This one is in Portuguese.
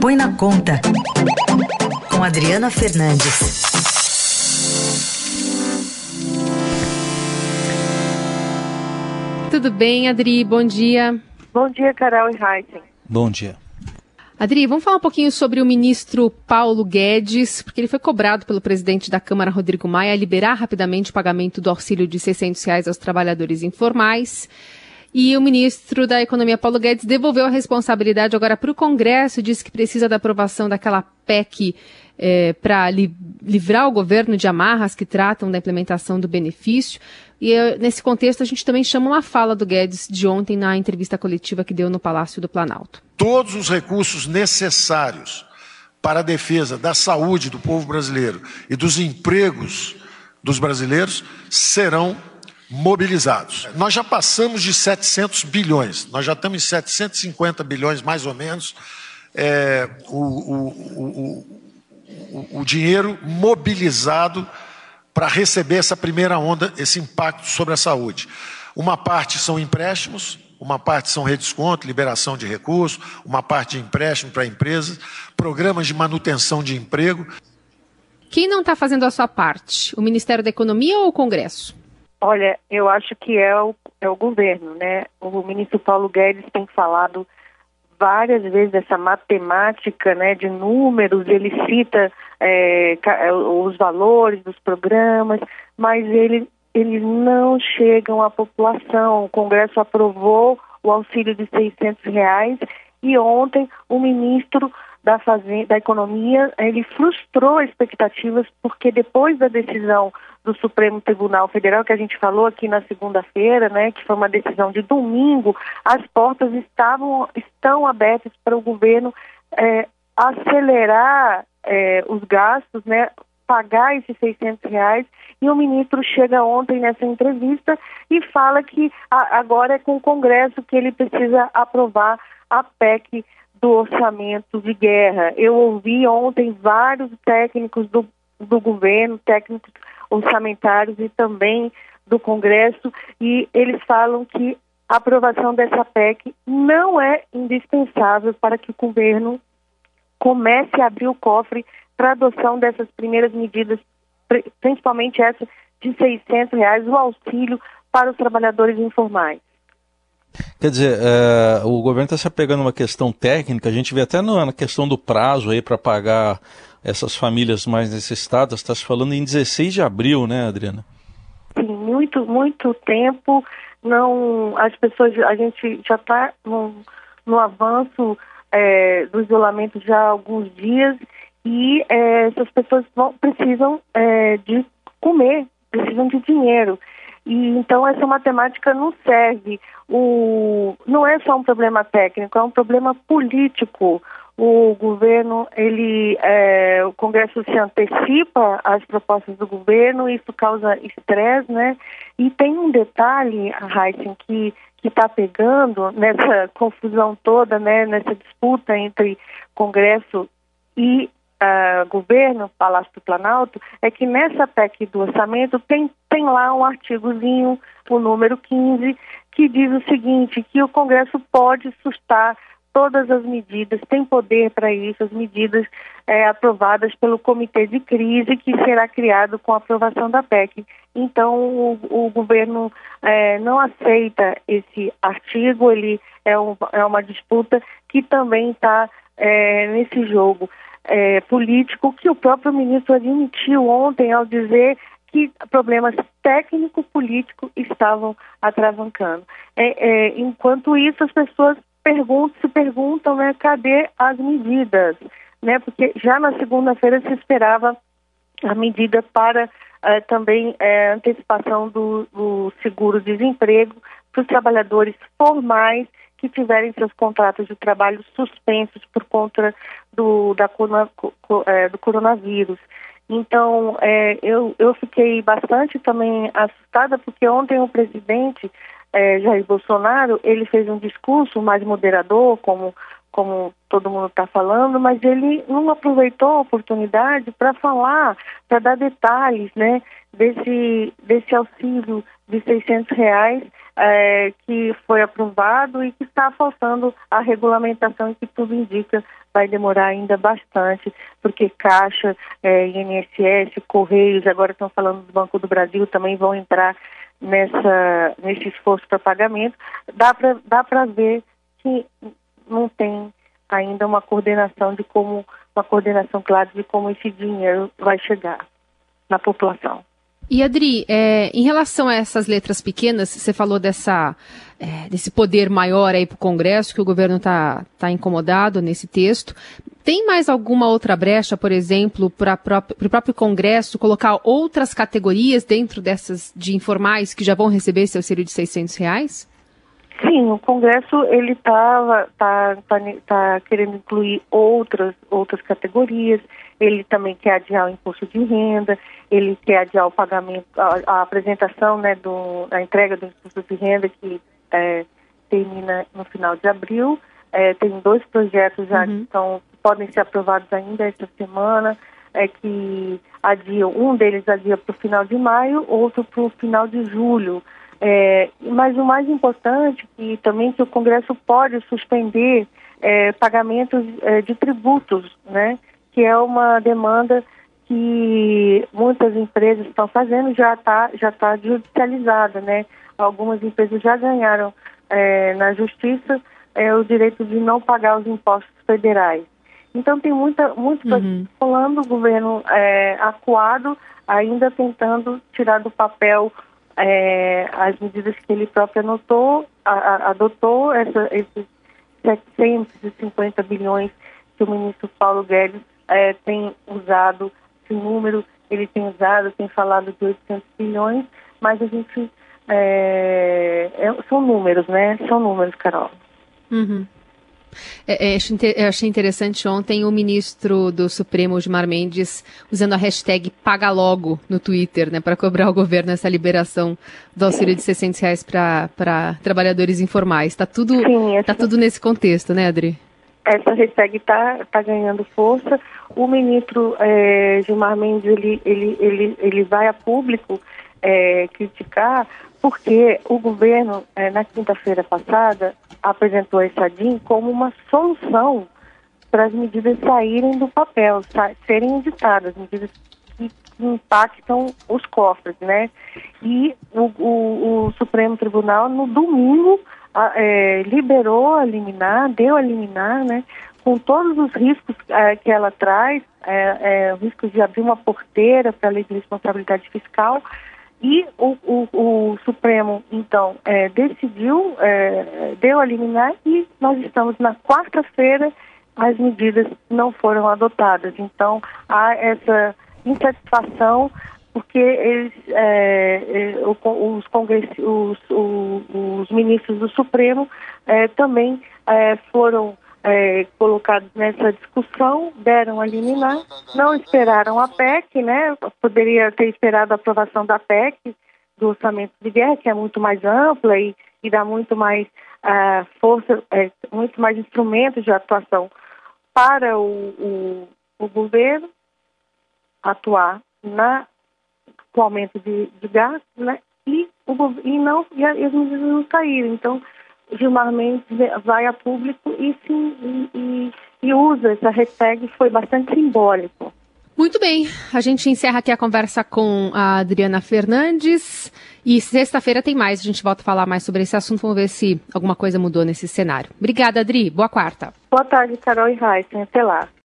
Põe na Conta, com Adriana Fernandes. Tudo bem, Adri? Bom dia. Bom dia, Carol e Heisen. Bom dia. Adri, vamos falar um pouquinho sobre o ministro Paulo Guedes, porque ele foi cobrado pelo presidente da Câmara, Rodrigo Maia, a liberar rapidamente o pagamento do auxílio de 600 reais aos trabalhadores informais. E o ministro da Economia, Paulo Guedes, devolveu a responsabilidade agora para o Congresso, disse que precisa da aprovação daquela PEC é, para li livrar o governo de amarras que tratam da implementação do benefício. E é, nesse contexto, a gente também chama uma fala do Guedes de ontem na entrevista coletiva que deu no Palácio do Planalto. Todos os recursos necessários para a defesa da saúde do povo brasileiro e dos empregos dos brasileiros serão mobilizados. Nós já passamos de 700 bilhões, nós já estamos em 750 bilhões mais ou menos. É, o, o, o, o dinheiro mobilizado para receber essa primeira onda, esse impacto sobre a saúde. Uma parte são empréstimos, uma parte são redesconto, liberação de recursos, uma parte de empréstimo para empresas, programas de manutenção de emprego. Quem não está fazendo a sua parte? O Ministério da Economia ou o Congresso? Olha, eu acho que é o, é o governo, né? O ministro Paulo Guedes tem falado várias vezes essa matemática, né, de números, ele cita é, é, os valores dos programas, mas ele, eles não chegam à população. O Congresso aprovou o auxílio de 600 reais e ontem o ministro da, Fazenda, da Economia ele frustrou expectativas porque depois da decisão do Supremo Tribunal Federal, que a gente falou aqui na segunda-feira, né, que foi uma decisão de domingo, as portas estavam, estão abertas para o governo é, acelerar é, os gastos, né, pagar esses 600 reais, e o ministro chega ontem nessa entrevista e fala que a, agora é com o Congresso que ele precisa aprovar a PEC do orçamento de guerra. Eu ouvi ontem vários técnicos do, do governo, técnicos orçamentários e também do Congresso, e eles falam que a aprovação dessa PEC não é indispensável para que o governo comece a abrir o cofre para adoção dessas primeiras medidas, principalmente essa de 600 reais, o auxílio para os trabalhadores informais. Quer dizer, é, o governo está se apegando a uma questão técnica, a gente vê até na questão do prazo aí para pagar essas famílias mais necessitadas, está se falando em 16 de abril, né, Adriana? Sim, muito, muito tempo. Não, as pessoas, a gente já está no, no avanço é, do isolamento já há alguns dias e é, essas pessoas vão, precisam é, de comer, precisam de dinheiro. E então essa matemática não serve. O, não é só um problema técnico, é um problema político. O governo, ele, é, o Congresso se antecipa às propostas do governo, isso causa estresse, né? E tem um detalhe, Heisen, que que está pegando nessa confusão toda, né, nessa disputa entre Congresso e uh, governo, Palácio do Planalto, é que nessa PEC do orçamento tem, tem lá um artigozinho, o número 15, que diz o seguinte, que o Congresso pode sustar todas as medidas, tem poder para isso, as medidas é, aprovadas pelo Comitê de Crise, que será criado com a aprovação da PEC. Então, o, o governo é, não aceita esse artigo, ele é, um, é uma disputa que também está é, nesse jogo é, político que o próprio ministro admitiu ontem ao dizer que problemas técnico-políticos estavam atravancando. É, enquanto isso, as pessoas perguntam, se perguntam, né, cadê as medidas? Né, porque já na segunda-feira se esperava a medida para é, também é, antecipação do, do seguro-desemprego para os trabalhadores formais que tiverem seus contratos de trabalho suspensos por conta do, da, é, do coronavírus. Então, é, eu, eu fiquei bastante também assustada, porque ontem o presidente é, Jair Bolsonaro, ele fez um discurso mais moderador, como como todo mundo está falando, mas ele não aproveitou a oportunidade para falar, para dar detalhes, né, desse, desse auxílio de 600 reais é, que foi aprovado e que está faltando a regulamentação e que tudo indica vai demorar ainda bastante, porque Caixa, é, INSS, Correios, agora estão falando do Banco do Brasil, também vão entrar nessa, nesse esforço para pagamento. Dá para dá ver que não tem ainda uma coordenação de como, uma coordenação clara de como esse dinheiro vai chegar na população. E Adri, é, em relação a essas letras pequenas, você falou dessa, é, desse poder maior aí para o Congresso, que o governo está tá incomodado nesse texto. Tem mais alguma outra brecha, por exemplo, para o próprio Congresso colocar outras categorias dentro dessas de informais que já vão receber esse auxílio de 600 reais? Sim, o Congresso ele está tá, tá, tá querendo incluir outras outras categorias. Ele também quer adiar o imposto de renda. Ele quer adiar o pagamento, a, a apresentação, né, do, a entrega do imposto de renda que é, termina no final de abril. É, tem dois projetos já uhum. que estão, podem ser aprovados ainda esta semana, é que adiam, um deles adia para o final de maio, outro para o final de julho. É, mas o mais importante que também que o Congresso pode suspender é, pagamentos é, de tributos, né? Que é uma demanda que muitas empresas estão fazendo já está já tá judicializada, né? Algumas empresas já ganharam é, na justiça é, o direito de não pagar os impostos federais. Então tem muita muito uhum. falando o governo é, acuado ainda tentando tirar do papel é, as medidas que ele próprio anotou, a, a, adotou, essa, esses 750 bilhões que o ministro Paulo Guedes é, tem usado, esse número ele tem usado, tem falado de 800 bilhões, mas a gente, é, é, são números, né? São números, Carol. Uhum. É, é, eu achei interessante ontem o ministro do Supremo, Gilmar Mendes, usando a hashtag Paga Logo no Twitter, né, para cobrar ao governo essa liberação do auxílio de 600 reais para trabalhadores informais. Está tudo, Sim, tá tudo nesse contexto, né, Adri? Essa hashtag está tá ganhando força. O ministro é, Gilmar Mendes, ele, ele, ele, ele vai a público é, criticar porque o governo, é, na quinta-feira passada, apresentou esse ADIM como uma solução para as medidas saírem do papel, sa serem editadas, medidas que impactam os cofres, né? E o, o, o Supremo Tribunal, no domingo, a, é, liberou a liminar, deu a liminar, né? Com todos os riscos é, que ela traz, é, é, o risco de abrir uma porteira para a lei de responsabilidade fiscal, e o, o, o Supremo, então, é, decidiu, é, deu a liminar e nós estamos na quarta-feira, as medidas não foram adotadas. Então, há essa insatisfação porque eles, é, é os, os, os, os, ministros do Supremo é, também é, foram é, colocados nessa discussão, deram a liminar, não esperaram a PEC, né? Poderia ter esperado a aprovação da PEC, do orçamento de guerra, que é muito mais ampla e, e dá muito mais uh, força, é, muito mais instrumentos de atuação para o, o, o governo atuar na, com o aumento de, de gastos, né? E, o, e, não, e, as medidas não saíram. Então, Gilmar Mendes vai a público e, sim, e, e usa essa hashtag, foi bastante simbólico. Muito bem, a gente encerra aqui a conversa com a Adriana Fernandes e sexta-feira tem mais, a gente volta a falar mais sobre esse assunto, vamos ver se alguma coisa mudou nesse cenário. Obrigada, Adri, boa quarta. Boa tarde, Carol e Raíssa, até lá.